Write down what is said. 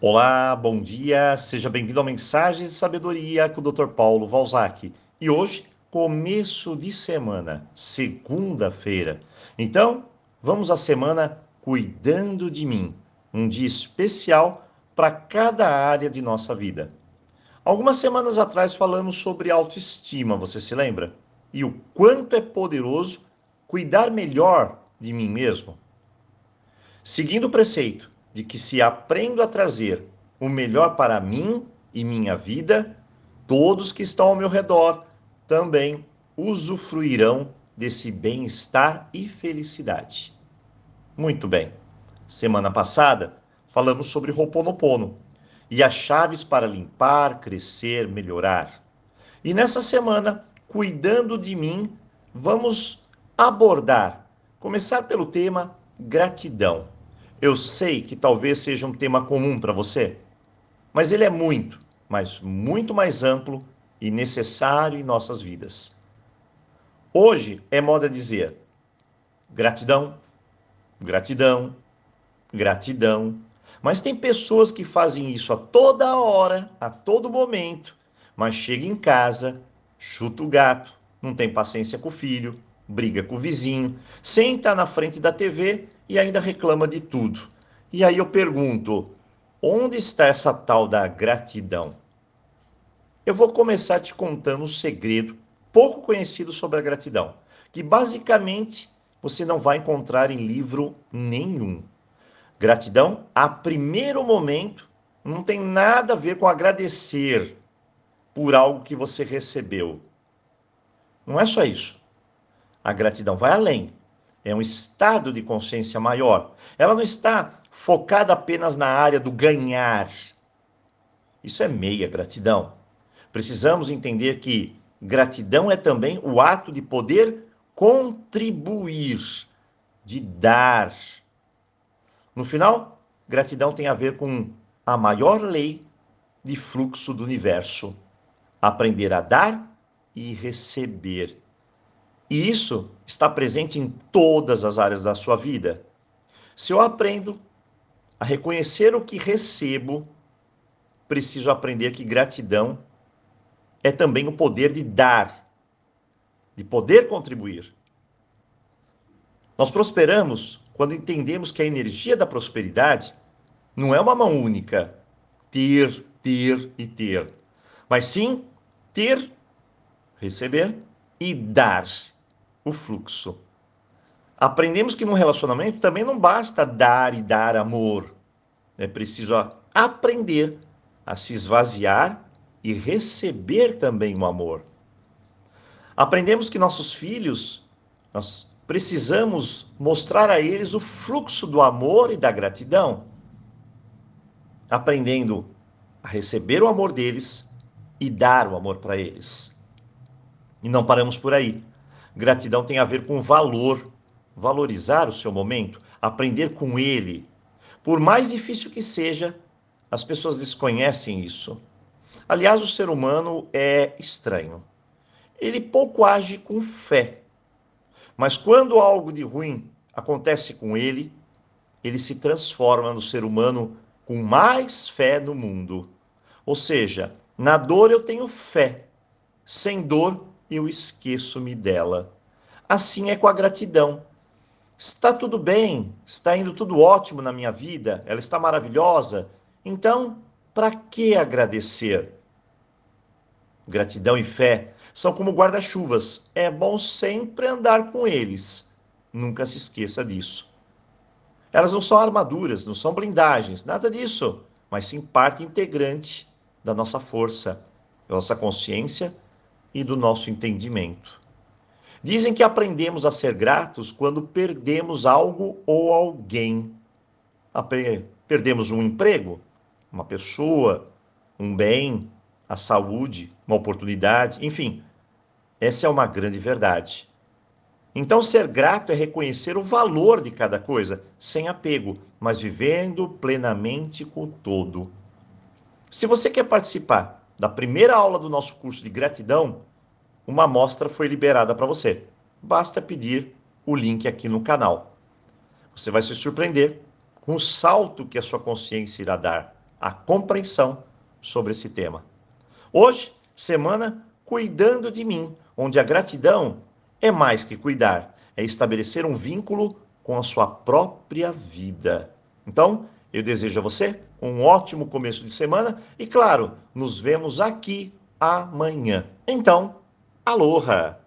Olá, bom dia, seja bem-vindo ao Mensagens de Sabedoria com o Dr. Paulo Valzac. E hoje, começo de semana, segunda-feira. Então, vamos à semana Cuidando de Mim, um dia especial para cada área de nossa vida. Algumas semanas atrás falamos sobre autoestima, você se lembra? E o quanto é poderoso cuidar melhor de mim mesmo. Seguindo o preceito de que se aprendo a trazer o melhor para mim e minha vida, todos que estão ao meu redor também usufruirão desse bem-estar e felicidade. Muito bem. Semana passada falamos sobre Ho'oponopono e as chaves para limpar, crescer, melhorar. E nessa semana, cuidando de mim, vamos abordar, começar pelo tema gratidão. Eu sei que talvez seja um tema comum para você, mas ele é muito, mas muito mais amplo e necessário em nossas vidas. Hoje é moda dizer gratidão, gratidão, gratidão. Mas tem pessoas que fazem isso a toda hora, a todo momento, mas chega em casa, chuta o gato, não tem paciência com o filho, briga com o vizinho, senta na frente da TV e ainda reclama de tudo. E aí eu pergunto: onde está essa tal da gratidão? Eu vou começar te contando um segredo pouco conhecido sobre a gratidão, que basicamente você não vai encontrar em livro nenhum. Gratidão, a primeiro momento, não tem nada a ver com agradecer por algo que você recebeu. Não é só isso. A gratidão vai além é um estado de consciência maior. Ela não está focada apenas na área do ganhar. Isso é meia gratidão. Precisamos entender que gratidão é também o ato de poder contribuir, de dar. No final, gratidão tem a ver com a maior lei de fluxo do universo: aprender a dar e receber. E isso está presente em todas as áreas da sua vida. Se eu aprendo a reconhecer o que recebo, preciso aprender que gratidão é também o poder de dar, de poder contribuir. Nós prosperamos quando entendemos que a energia da prosperidade não é uma mão única, ter, ter e ter, mas sim ter, receber e dar o fluxo. Aprendemos que no relacionamento também não basta dar e dar amor. É preciso aprender a se esvaziar e receber também o amor. Aprendemos que nossos filhos, nós precisamos mostrar a eles o fluxo do amor e da gratidão. Aprendendo a receber o amor deles e dar o amor para eles. E não paramos por aí. Gratidão tem a ver com valor, valorizar o seu momento, aprender com ele. Por mais difícil que seja, as pessoas desconhecem isso. Aliás, o ser humano é estranho. Ele pouco age com fé. Mas quando algo de ruim acontece com ele, ele se transforma no ser humano com mais fé no mundo. Ou seja, na dor eu tenho fé, sem dor eu esqueço-me dela. Assim é com a gratidão. Está tudo bem, está indo tudo ótimo na minha vida, ela está maravilhosa. Então, para que agradecer? Gratidão e fé são como guarda-chuvas, é bom sempre andar com eles. Nunca se esqueça disso. Elas não são armaduras, não são blindagens, nada disso, mas sim parte integrante da nossa força, da nossa consciência e do nosso entendimento. Dizem que aprendemos a ser gratos quando perdemos algo ou alguém. Perdemos um emprego, uma pessoa, um bem, a saúde, uma oportunidade, enfim. Essa é uma grande verdade. Então, ser grato é reconhecer o valor de cada coisa, sem apego, mas vivendo plenamente com o todo. Se você quer participar da primeira aula do nosso curso de gratidão, uma amostra foi liberada para você. Basta pedir o link aqui no canal. Você vai se surpreender com o salto que a sua consciência irá dar. a compreensão sobre esse tema. Hoje, semana Cuidando de mim, onde a gratidão é mais que cuidar, é estabelecer um vínculo com a sua própria vida. Então, eu desejo a você um ótimo começo de semana e, claro, nos vemos aqui amanhã. Então, aloha!